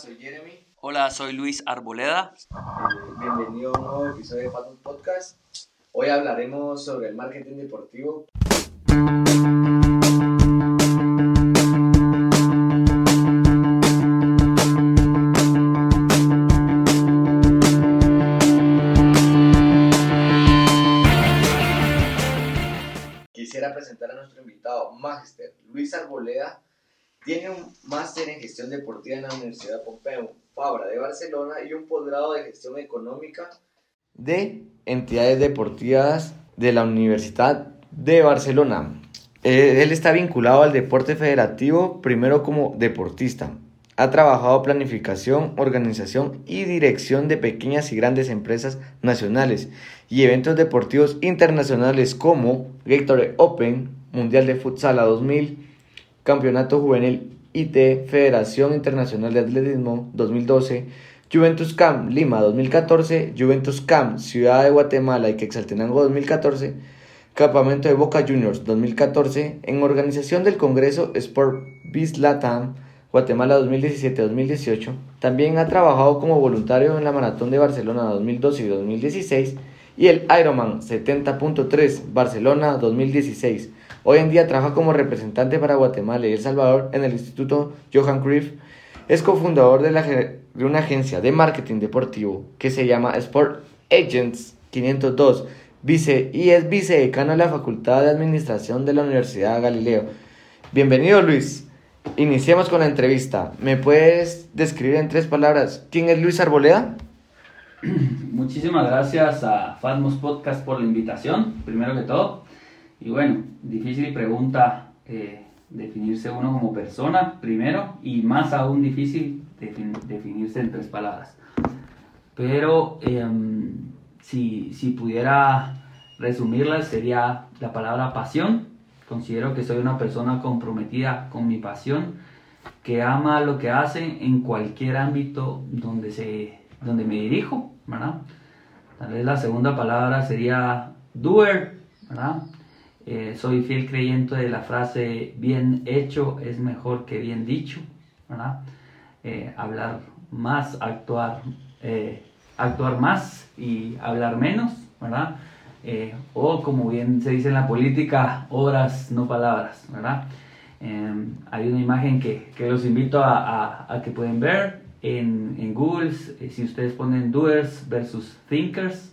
soy Jeremy. Hola, soy Luis Arboleda. Eh, bienvenido a un nuevo episodio de Fatum Podcast. Hoy hablaremos sobre el marketing deportivo. Quisiera presentar a nuestro invitado, Magister Luis Arboleda. Tiene un máster en gestión deportiva en la Universidad Pompeu Fabra de Barcelona y un posgrado de gestión económica de entidades deportivas de la Universidad de Barcelona. Eh, él está vinculado al deporte federativo primero como deportista. Ha trabajado planificación, organización y dirección de pequeñas y grandes empresas nacionales y eventos deportivos internacionales como Gatorade Open, Mundial de Futsal a 2000, Campeonato Juvenil IT, Federación Internacional de Atletismo 2012, Juventus Camp Lima 2014, Juventus Camp Ciudad de Guatemala y Quetzaltenango 2014, Campamento de Boca Juniors 2014, en organización del Congreso Sport Biz Latam Guatemala 2017-2018. También ha trabajado como voluntario en la Maratón de Barcelona 2012 y 2016 y el Ironman 70.3 Barcelona 2016. Hoy en día trabaja como representante para Guatemala y El Salvador en el Instituto Johan Cruyff. Es cofundador de, de una agencia de marketing deportivo que se llama Sport Agents 502 vice, y es vicedecano de la Facultad de Administración de la Universidad Galileo. Bienvenido Luis. Iniciemos con la entrevista. ¿Me puedes describir en tres palabras quién es Luis Arboleda? Muchísimas gracias a Fatmos Podcast por la invitación, primero que todo. Y bueno, difícil pregunta eh, definirse uno como persona, primero, y más aún difícil definirse en tres palabras. Pero em, si, si pudiera resumirla, sería la palabra pasión. Considero que soy una persona comprometida con mi pasión, que ama lo que hace en cualquier ámbito donde, se, donde me dirijo, ¿verdad? Tal vez la segunda palabra sería doer, ¿verdad? Eh, soy fiel creyente de la frase bien hecho es mejor que bien dicho. Eh, hablar más, actuar, eh, actuar más y hablar menos, o como bien se dice en la política, obras, no palabras. Em, hay una imagen que, que los invito a, a, que pueden ver en, en Google, si ustedes ponen doers versus thinkers,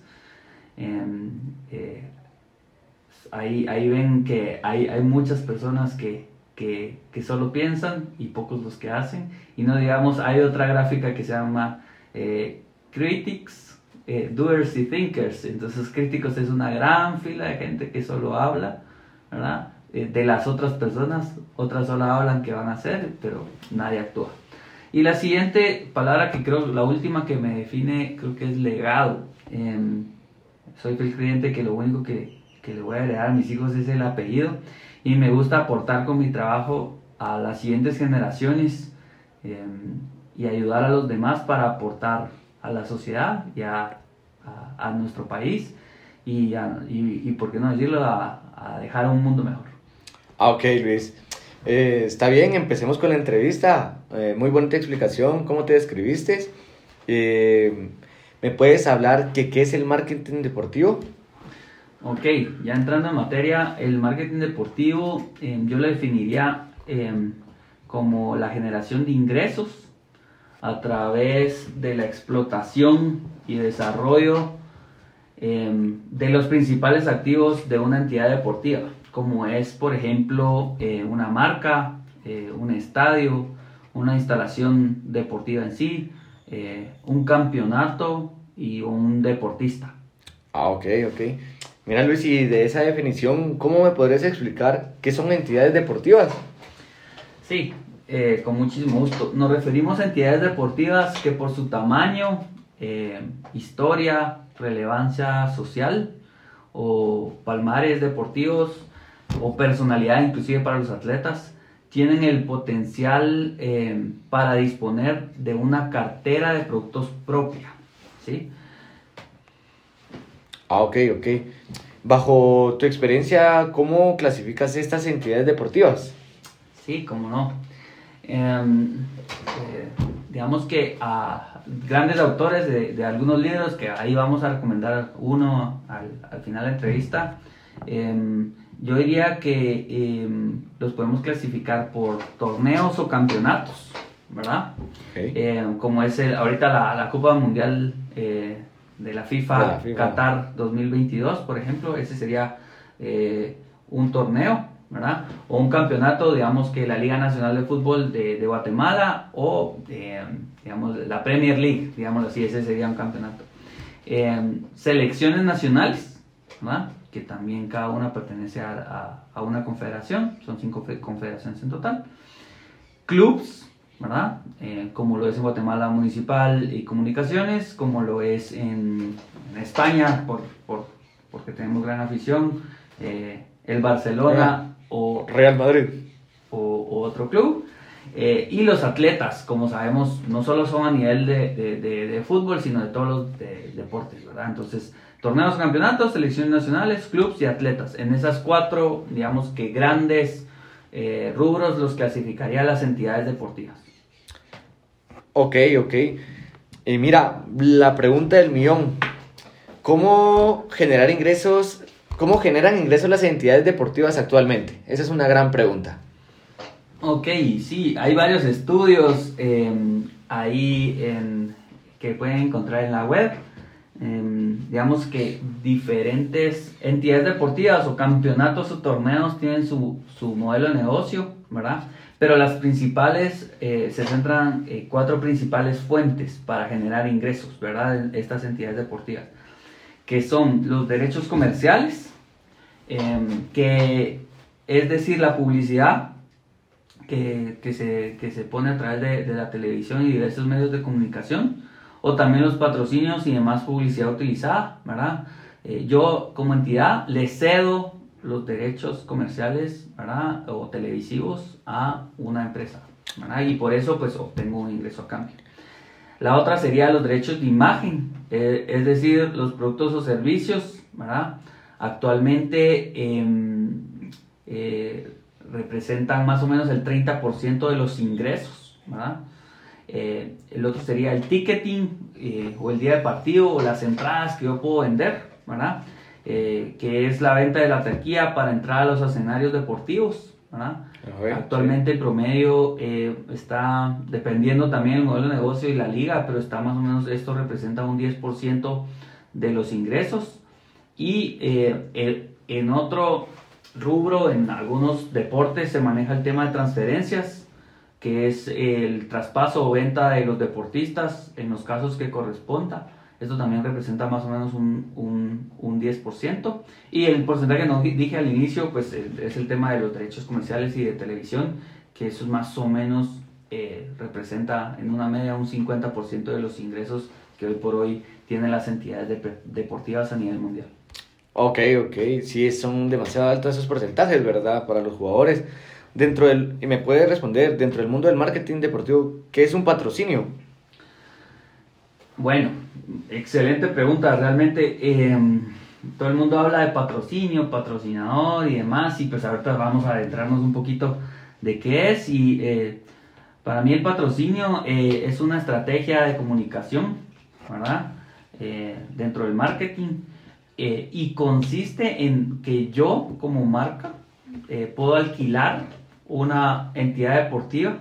ahí, ahí ven que hay, hay muchas personas que, que, que, solo piensan y pocos los que hacen. Y no digamos, hay otra gráfica que se llama eh, Critics, eh, Doers y Thinkers. Entonces críticos es una gran fila de gente que solo habla, ¿verdad? Eh, de las otras personas, otras solo hablan que van a hacer, pero nadie actúa. Y la siguiente palabra que creo, la última que me define, creo que es legado. Em, soy el creyente que lo único que, que le voy a heredar a mis hijos es el apellido y me gusta aportar con mi trabajo a las siguientes generaciones em, y ayudar a los demás para aportar a la sociedad y a, a, nuestro país y, y, y, por qué no decirlo, a, a, dejar un mundo mejor. Ah, ok, Luis. Eh, está bien, empecemos con la entrevista. Eh, muy bonita explicación, cómo te describiste. Eh, ¿Me puedes hablar de qué es el marketing deportivo? Ok, ya entrando en materia, el marketing deportivo em, yo lo definiría em, como la generación de ingresos a través de la explotación y desarrollo em, de los principales activos de una entidad deportiva, como es por ejemplo eh, una marca, eh, un estadio, una instalación deportiva en sí, eh, un campeonato y un deportista. Ah, ok, ok. Mira Luis, y de esa definición, ¿cómo me podrías explicar qué son entidades deportivas? Sí, eh, con muchísimo gusto. Nos referimos a entidades deportivas que por su tamaño, eh, historia, relevancia social o palmares deportivos o personalidad inclusive para los atletas, tienen el potencial eh, para disponer de una cartera de productos propia. ¿sí? Ah, ok, ok. Bajo tu experiencia, ¿cómo clasificas estas entidades deportivas? Sí, cómo no. Em, eh, digamos que a grandes autores de, algunos libros, que ahí vamos a recomendar uno al, final de la entrevista, em, yo diría que em, los podemos clasificar por torneos o campeonatos, ¿verdad? Em, como es el, ahorita la, la Copa Mundial eh, de, la FIFA, Qatar 2022, por ejemplo, ese sería eh, un torneo. ¿verdad? O un campeonato, digamos que la Liga Nacional de Fútbol de, de Guatemala o, digamos, la Premier League, digamos así, ese sería un campeonato. selecciones nacionales, ¿verdad? que también cada una pertenece a, a, una confederación, son cinco confederaciones en total. Clubs, ¿verdad? Eh, como lo es en Guatemala Municipal y Comunicaciones, como lo es en, en España, por, por, porque tenemos gran afición, eh, el Barcelona o Real Madrid o, otro club. Eh, y los atletas, como sabemos, no solo son a nivel de, de, de, fútbol, sino de todos los deportes, ¿verdad? Entonces, torneos, campeonatos, selecciones nacionales, clubs y atletas. En esas cuatro, digamos que grandes rubros los clasificaría las entidades deportivas. Ok, ok. Y mira, la pregunta del millón. ¿Cómo generar ingresos? ¿Cómo generan ingresos las entidades deportivas actualmente? Esa es una gran pregunta. Ok, sí, hay varios estudios em, ahí en, que pueden encontrar en la web. Em, digamos que diferentes entidades deportivas o campeonatos o torneos tienen su, su modelo de negocio, ¿verdad? Pero las principales, eh, se centran en eh, cuatro principales fuentes para generar ingresos, ¿verdad? estas entidades deportivas, que son los derechos comerciales, em, que es decir, la publicidad que, que, se, que se pone a través de, de la televisión y diversos medios de comunicación, o también los patrocinios y demás publicidad utilizada, ¿verdad? Eh, yo como entidad le cedo los derechos comerciales, ¿verdad? O televisivos a una empresa, ¿verdad? Y por eso pues obtengo un ingreso a cambio. La otra sería los derechos de imagen, eh, es decir, los productos o servicios, ¿verdad? Actualmente em, eh, representan más o menos el 30% de los ingresos, ¿verdad? Eh, el otro sería el ticketing o el día de partido o las entradas que yo puedo vender, ¿verdad? Que es la venta de la taquilla para entrar a los escenarios deportivos, ¿verdad? Actualmente el promedio está dependiendo también del modelo de negocio y la liga, pero está más o menos, esto representa un 10% de los ingresos. Y en otro rubro, en algunos deportes se maneja el tema de transferencias, que es el traspaso o venta de los deportistas en los casos que corresponda. Esto también representa más o menos un, un, un 10%. Y el porcentaje que no dije al inicio, pues es el tema de los derechos comerciales y de televisión, que eso más o menos eh, representa en una media un 50% de los ingresos que hoy por hoy tienen las entidades deportivas a nivel mundial. Ok, ok, sí, son demasiado altos esos porcentajes, ¿verdad? Para los jugadores dentro del, y me puede responder, dentro del mundo del marketing deportivo, ¿qué es un patrocinio? Bueno, excelente pregunta. Realmente em, todo el mundo habla de patrocinio, patrocinador y demás, y pues ahorita vamos a adentrarnos un poquito de qué es. Y eh, para mí el patrocinio eh, es una estrategia de comunicación, ¿verdad? Eh, dentro del marketing. y consiste en que yo como marca puedo alquilar una entidad deportiva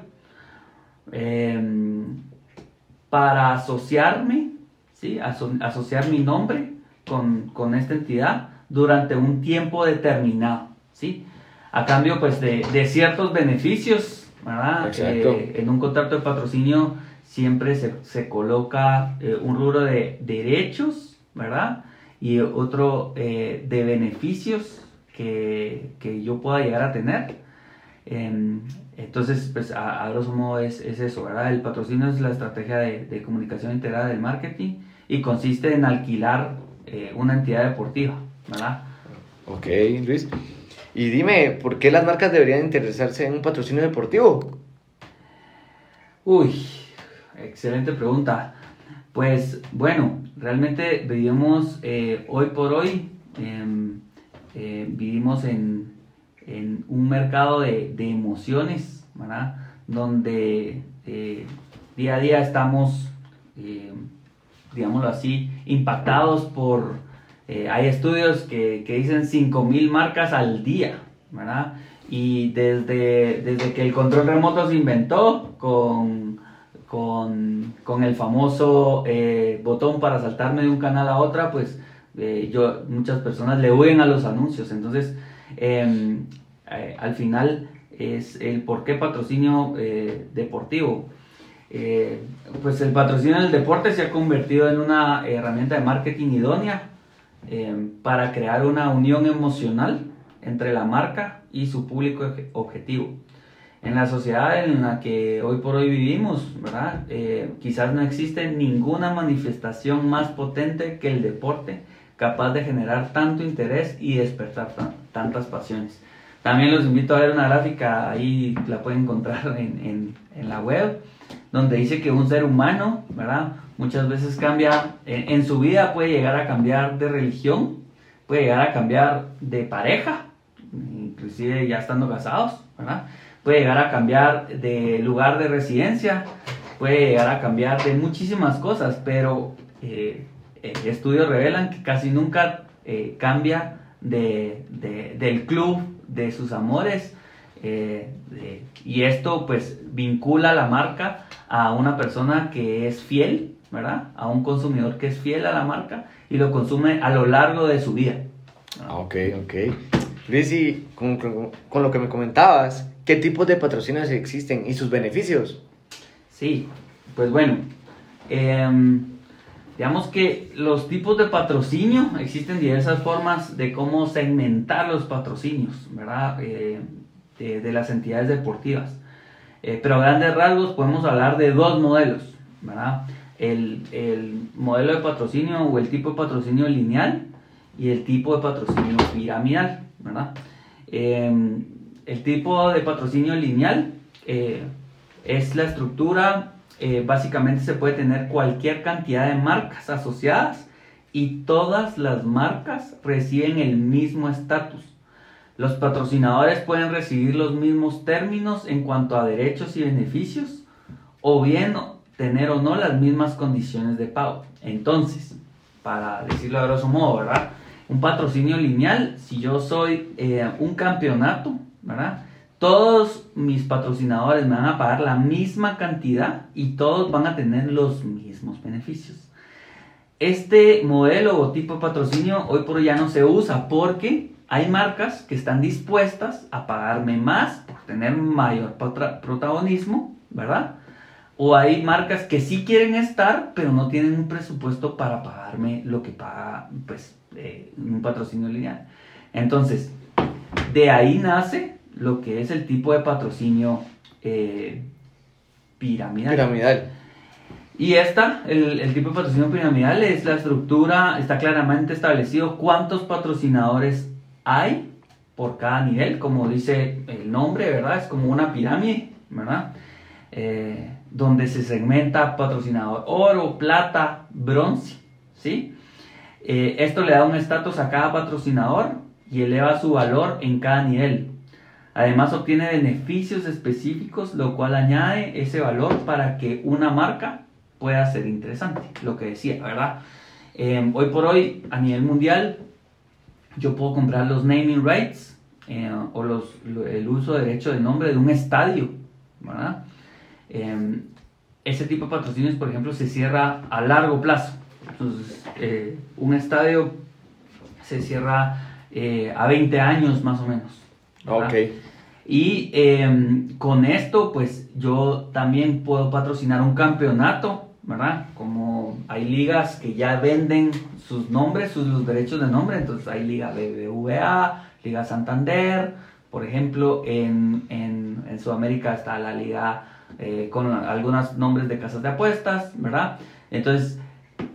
em, para asociarme, ¿sí? asociar mi nombre con, esta entidad durante un tiempo determinado, ¿sí? A cambio, pues, de, ciertos beneficios, ¿verdad? Eh, en un contrato de patrocinio siempre se, coloca eh, un rubro de derechos, ¿verdad? Y otro eh, de beneficios que, que, yo pueda llegar a tener. Em, entonces, pues a, grosso modo es, es, eso, ¿verdad? El patrocinio es la estrategia de, de, comunicación integrada del marketing y consiste en alquilar eh, una entidad deportiva, ¿verdad? Ok, Luis. Y dime, ¿por qué las marcas deberían interesarse en un patrocinio deportivo? Uy, excelente pregunta. Pues bueno, realmente vivimos eh, hoy por hoy, em, eh, vivimos en, en un mercado de, de emociones, ¿verdad? Donde eh, día a día estamos, eh, digámoslo así, impactados por, eh, hay estudios que, que dicen 5.000 marcas al día, ¿verdad? Y desde, desde que el control remoto se inventó con, con, con el famoso botón para saltarme de un canal a otra, pues yo, muchas personas le huyen a los anuncios. Entonces, em, eh, al final es el por qué patrocinio deportivo. pues el patrocinio del deporte se ha convertido en una herramienta de marketing idónea em, para crear una unión emocional entre la marca y su público objetivo. En la sociedad en la que hoy por hoy vivimos, ¿verdad? Eh, quizás no existe ninguna manifestación más potente que el deporte, capaz de generar tanto interés y despertar tantas pasiones. También los invito a ver una gráfica, ahí la pueden encontrar en, en, la web, donde dice que un ser humano, ¿verdad? Muchas veces cambia, en, su vida puede llegar a cambiar de religión, puede llegar a cambiar de pareja, inclusive ya estando casados, ¿verdad? Puede llegar a cambiar de lugar de residencia, puede llegar a cambiar de muchísimas cosas, pero eh, eh, estudios revelan que casi nunca eh, cambia de, del club, de sus amores, y esto pues vincula la marca a una persona que es fiel, ¿verdad? A un consumidor que es fiel a la marca y lo consume a lo largo de su vida. Ok, ok. Luis, y con, con, lo que me comentabas, ¿qué tipos de patrocinios existen y sus beneficios? Sí, pues bueno, em, digamos que los tipos de patrocinio, existen diversas formas de cómo segmentar los patrocinios, ¿verdad? Eh, de, las entidades deportivas. Eh, pero a grandes rasgos podemos hablar de dos modelos, ¿verdad? El, el modelo de patrocinio o el tipo de patrocinio lineal y el tipo de patrocinio piramidal. Em, el tipo de patrocinio lineal eh, es la estructura, eh, básicamente se puede tener cualquier cantidad de marcas asociadas y todas las marcas reciben el mismo estatus. Los patrocinadores pueden recibir los mismos términos en cuanto a derechos y beneficios o bien tener o no las mismas condiciones de pago. Entonces, para decirlo a grosso modo, ¿verdad? un patrocinio lineal, si yo soy eh, un campeonato, ¿verdad? Todos mis patrocinadores me van a pagar la misma cantidad y todos van a tener los mismos beneficios. Este modelo o tipo de patrocinio hoy por hoy ya no se usa porque hay marcas que están dispuestas a pagarme más por tener mayor protagonismo, ¿verdad? O hay marcas que sí quieren estar, pero no tienen un presupuesto para pagarme lo que paga, pues, eh, un patrocinio lineal. Entonces, de ahí nace lo que es el tipo de patrocinio eh, piramidal. Piramidal. Y esta, el, el, tipo de patrocinio piramidal es la estructura, está claramente establecido cuántos patrocinadores hay por cada nivel, como dice el nombre, ¿verdad? Es como una pirámide, ¿verdad? Eh, donde se segmenta patrocinador oro, plata, bronce, ¿sí? Eh, esto le da un estatus a cada patrocinador y eleva su valor en cada nivel. Además obtiene beneficios específicos, lo cual añade ese valor para que una marca pueda ser interesante, lo que decía, ¿verdad? Eh, hoy por hoy, a nivel mundial, yo puedo comprar los naming rights eh, o el uso de derecho de nombre de un estadio, ¿verdad? ese tipo de patrocinios, por ejemplo, se cierra a largo plazo. Entonces, eh, un estadio se cierra eh, a 20 años más o menos. Ok. Y em, con esto, pues yo también puedo patrocinar un campeonato, ¿verdad? Como hay ligas que ya venden sus nombres, sus derechos de nombre, entonces hay Liga BBVA, Liga Santander, por ejemplo, en, en, en Sudamérica está la Liga eh, con algunos nombres de casas de apuestas, ¿verdad? Entonces,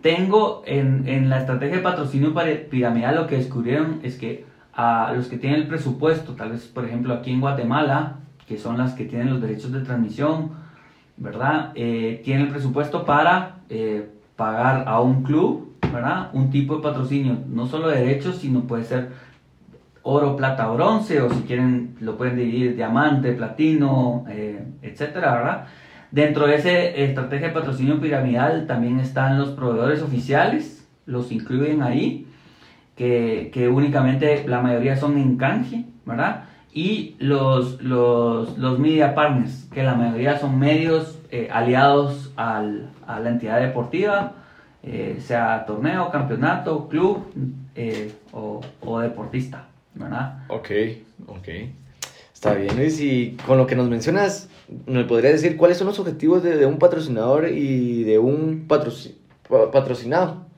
tengo en, en, la estrategia de patrocinio piramidal lo que descubrieron es que a los que tienen el presupuesto, tal vez por ejemplo aquí en Guatemala, que son las que tienen los derechos de transmisión, ¿verdad? Eh, tienen el presupuesto para eh, pagar a un club, ¿verdad? Un tipo de patrocinio, no solo de derechos, sino puede ser oro, plata, bronce, o si quieren lo pueden dividir diamante, platino, eh, etcétera, ¿verdad? Dentro de esa estrategia de patrocinio piramidal también están los proveedores oficiales, los incluyen ahí, que, únicamente la mayoría son en canje, ¿verdad? Y los, los, los media partners, que la mayoría son medios eh, aliados al, a la entidad deportiva, eh, sea torneo, campeonato, club eh, o, deportista, ¿verdad? Ok, ok. Está bien, Luis. Y con lo que nos mencionas, ¿me podrías decir cuáles son los objetivos de, un patrocinador y de un patroci patrocinado?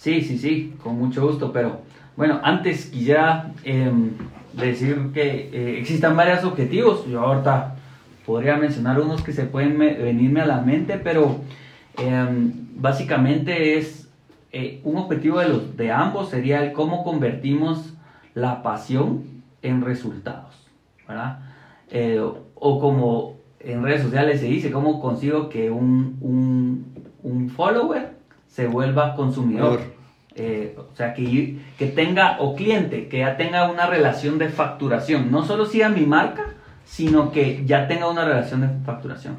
Sí, sí, sí, con mucho gusto, pero bueno, antes quisiera eh, decir que eh, existan varios objetivos. Yo ahorita podría mencionar unos que se pueden venirme a la mente, pero eh, básicamente es eh, un objetivo de, los, de ambos sería el cómo convertimos la pasión en resultados, ¿verdad? Eh, o como en redes sociales se dice, cómo consigo que un, un, un follower se vuelva consumidor. Eh, o sea, que, que tenga, o cliente, que ya tenga una relación de facturación. No solo siga mi marca, sino que ya tenga una relación de facturación.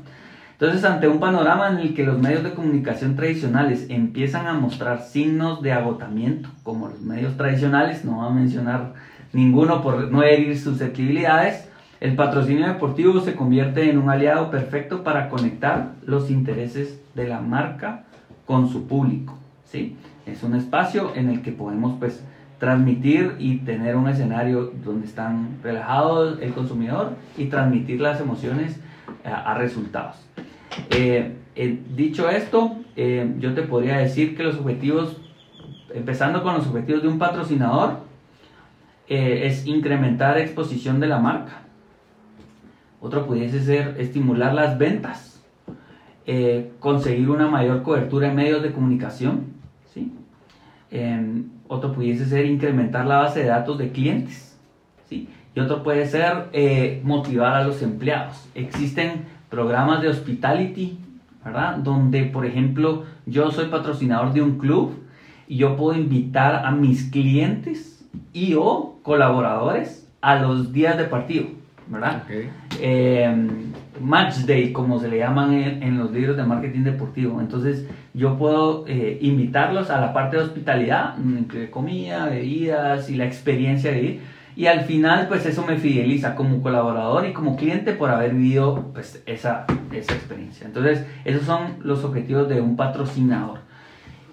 Entonces, ante un panorama en el que los medios de comunicación tradicionales empiezan a mostrar signos de agotamiento, como los medios tradicionales, no voy a mencionar ninguno por no herir susceptibilidades, el patrocinio deportivo se convierte en un aliado perfecto para conectar los intereses de la marca con su público. ¿sí? Es un espacio en el que podemos pues, transmitir y tener un escenario donde están relajados el consumidor y transmitir las emociones a, resultados. Eh, eh, dicho esto, eh, yo te podría decir que los objetivos, empezando con los objetivos de un patrocinador, es incrementar exposición de la marca. Otro pudiese ser estimular las ventas, eh, conseguir una mayor cobertura en medios de comunicación. ¿sí? Eh, otro pudiese ser incrementar la base de datos de clientes. ¿sí? Y otro puede ser eh, motivar a los empleados. Existen programas de hospitality, ¿verdad? Donde, por ejemplo, yo soy patrocinador de un club y yo puedo invitar a mis clientes y o colaboradores a los días de partido, ¿verdad? Okay. Eh, match day, como se le llaman en, en, los libros de marketing deportivo. Entonces, yo puedo eh, invitarlos a la parte de hospitalidad, incluye comida, bebidas y la experiencia de ir. Y al final, pues eso me fideliza como colaborador y como cliente por haber vivido pues, esa, esa experiencia. Entonces, esos son los objetivos de un patrocinador.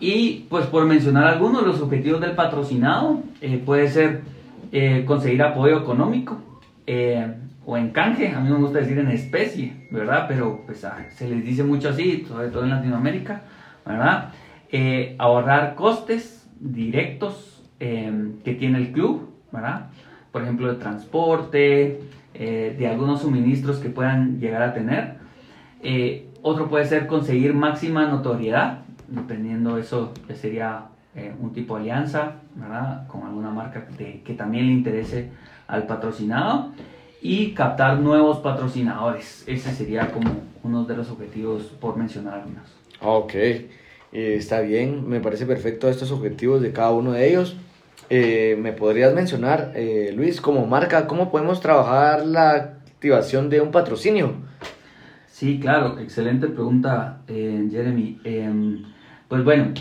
Y pues por mencionar algunos, los objetivos del patrocinado eh, puede ser eh, conseguir apoyo económico eh, o en canje, a mí me gusta decir en especie, ¿verdad? Pero pues ah, se les dice mucho así, sobre todo en Latinoamérica, ¿verdad? ahorrar costes directos que tiene el club, ¿verdad? Por ejemplo, de transporte, de algunos suministros que puedan llegar a tener. otro puede ser conseguir máxima notoriedad, dependiendo eso que sería eh, un tipo de alianza, ¿verdad? Con alguna marca que también le interese al patrocinado y captar nuevos patrocinadores. Ese sería como uno de los objetivos por mencionar algunos. Ok, eh, está bien, me parece perfecto estos objetivos de cada uno de ellos. Eh, ¿Me podrías mencionar, eh, Luis, como marca, cómo podemos trabajar la activación de un patrocinio? Sí, claro, excelente pregunta, Jeremy. Em, pues bueno,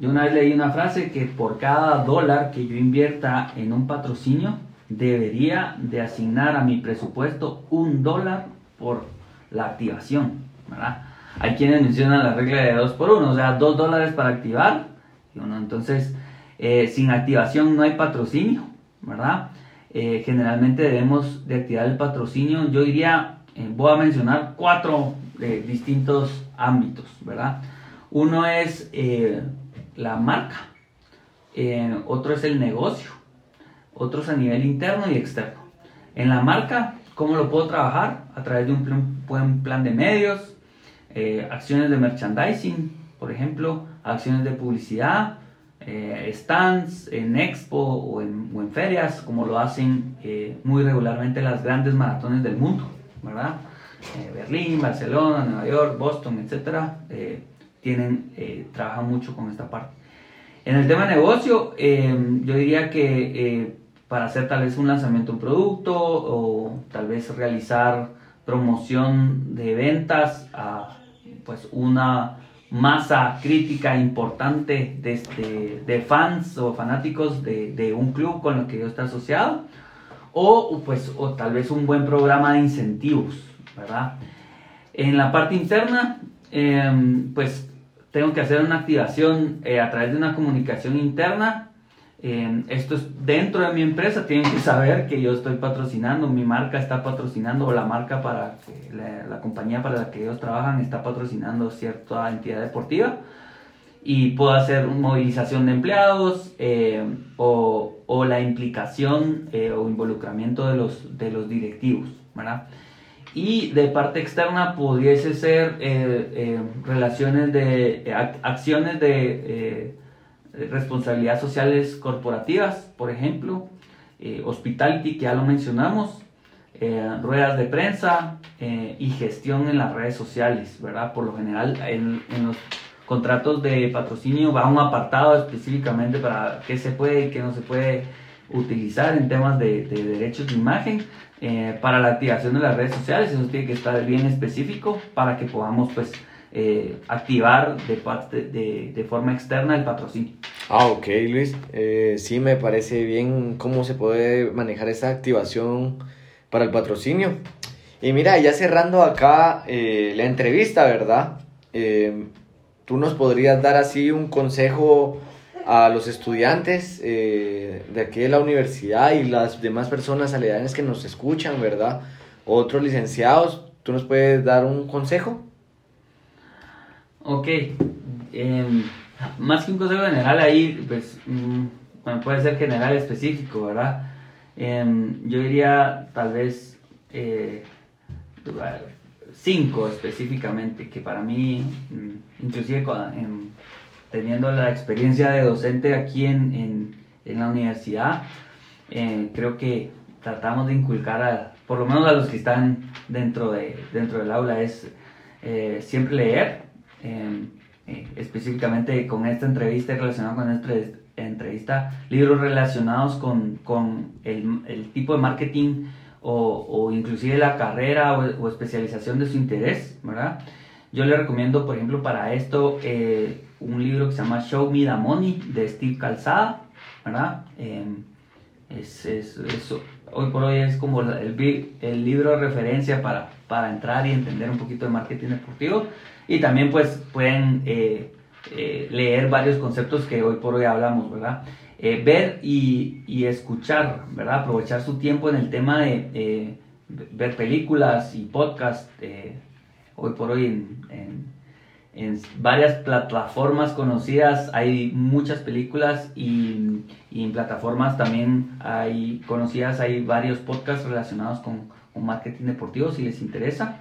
yo una vez leí una frase que por cada dólar que yo invierta en un patrocinio, debería de asignar a mi presupuesto un dólar por la activación, ¿verdad? Hay quienes mencionan la regla de 2 por 1, o sea, 2 dólares para activar, y uno, entonces, eh, sin activación no hay patrocinio, ¿verdad? Eh, generalmente debemos de activar el patrocinio, yo diría, voy a mencionar cuatro distintos ámbitos, ¿verdad? Uno es eh, la marca, eh, otro es el negocio, otro es a nivel interno y externo. En la marca, ¿cómo lo puedo trabajar? A través de un buen plan de medios, eh, acciones de merchandising, por ejemplo, acciones de publicidad, eh, stands en expo o en, o en, ferias, como lo hacen muy regularmente las grandes maratones del mundo, ¿verdad? Berlín, Barcelona, Nueva York, Boston, etcétera tienen, eh, trabajan mucho con esta parte. En el tema negocio, eh, yo diría que eh, para hacer tal vez un lanzamiento de un producto o tal vez realizar promoción de ventas a pues una masa crítica importante de, este, de fans o fanáticos de, de, un club con el que yo estoy asociado o pues o tal vez un buen programa de incentivos, ¿verdad? En la parte interna, em, pues tengo que hacer una activación eh, a través de una comunicación interna esto es dentro de mi empresa, tienen que saber que yo estoy patrocinando, mi marca está patrocinando, o la marca para que la, compañía para la que ellos trabajan está patrocinando cierta entidad deportiva y puedo hacer movilización de empleados eh, o, la implicación eh, o involucramiento de los, de los directivos, ¿verdad? Y de parte externa pudiese ser eh, relaciones de acciones de responsabilidad sociales corporativas, por ejemplo, eh, hospitality, que ya lo mencionamos, eh, ruedas de prensa eh, y gestión en las redes sociales, ¿verdad? Por lo general, en, los contratos de patrocinio va un apartado específicamente para qué se puede y qué no se puede utilizar en temas de, de derechos de imagen. para la activación de las redes sociales, eso tiene que estar bien específico para que podamos pues eh, activar de, parte, de, de, forma externa el patrocinio. Ah, ok, Luis. Eh, sí, me parece bien cómo se puede manejar esa activación para el patrocinio. Y mira, ya cerrando acá eh, la entrevista, ¿verdad? Tú nos podrías dar así un consejo a los estudiantes de aquí de la universidad y las demás personas aledañas que nos escuchan, ¿verdad? Otros licenciados, ¿tú nos puedes dar un consejo? Ok, em, más que un consejo general ahí, pues mm, puede ser general específico, ¿verdad? Em, yo diría tal vez eh, cinco específicamente, que para mí, mm, inclusive teniendo la experiencia de docente aquí en, en, la universidad, eh, creo que tratamos de inculcar a, por lo menos a los que están dentro, de, dentro del aula, es eh, siempre leer, Em, eh, específicamente con esta entrevista relacionada con esta entrevista, libros relacionados con, con el, el, tipo de marketing o, o inclusive la carrera o, especialización de su interés, ¿verdad? Yo le recomiendo, por ejemplo, para esto eh, un libro que se llama Show Me the Money de Steve Calzada, ¿verdad? Em, es, es, hoy por hoy es como el, el libro de referencia para, para entrar y entender un poquito de marketing deportivo. Y también pues pueden eh, eh, leer varios conceptos que hoy por hoy hablamos, ¿verdad? Eh, ver y, y, escuchar, ¿verdad? Aprovechar su tiempo en el tema de ver películas y podcast. hoy por hoy en, en, varias plataformas conocidas hay muchas películas y, y, en plataformas también hay conocidas, hay varios podcasts relacionados con marketing deportivo si les interesa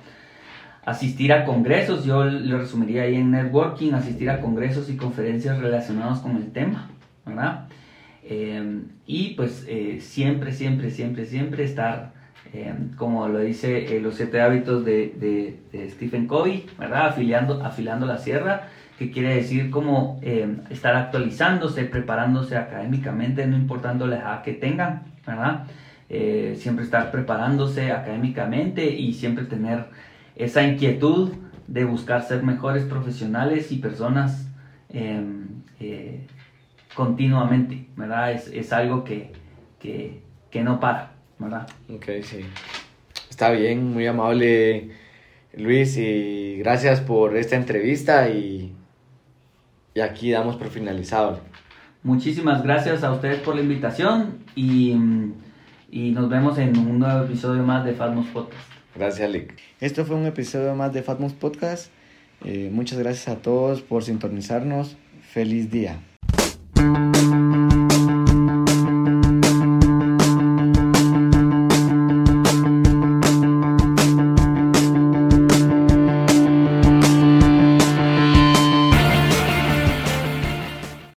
asistir a congresos, yo lo resumiría ahí en networking, asistir a congresos y conferencias relacionados con el tema, ¿verdad? Em, y pues eh, siempre, siempre, siempre, siempre estar, em, como lo dice eh, los siete hábitos de, Stephen Covey, ¿verdad? Afiliando, afilando la sierra, que quiere decir como em, estar actualizándose, preparándose académicamente, no importando la edad que tengan, ¿verdad? Eh, siempre estar preparándose académicamente y siempre tener esa inquietud de buscar ser mejores profesionales y personas em, eh, continuamente, ¿verdad? Es, es algo que, que, que, no para, ¿verdad? Ok, sí. Está bien, muy amable Luis y gracias por esta entrevista y, y aquí damos por finalizado. Muchísimas gracias a ustedes por la invitación y, y nos vemos en un nuevo episodio más de Fatmos Podcast. Gracias, Lick. Esto fue un episodio más de Fatmos Podcast. Eh, muchas gracias a todos por sintonizarnos. Feliz día.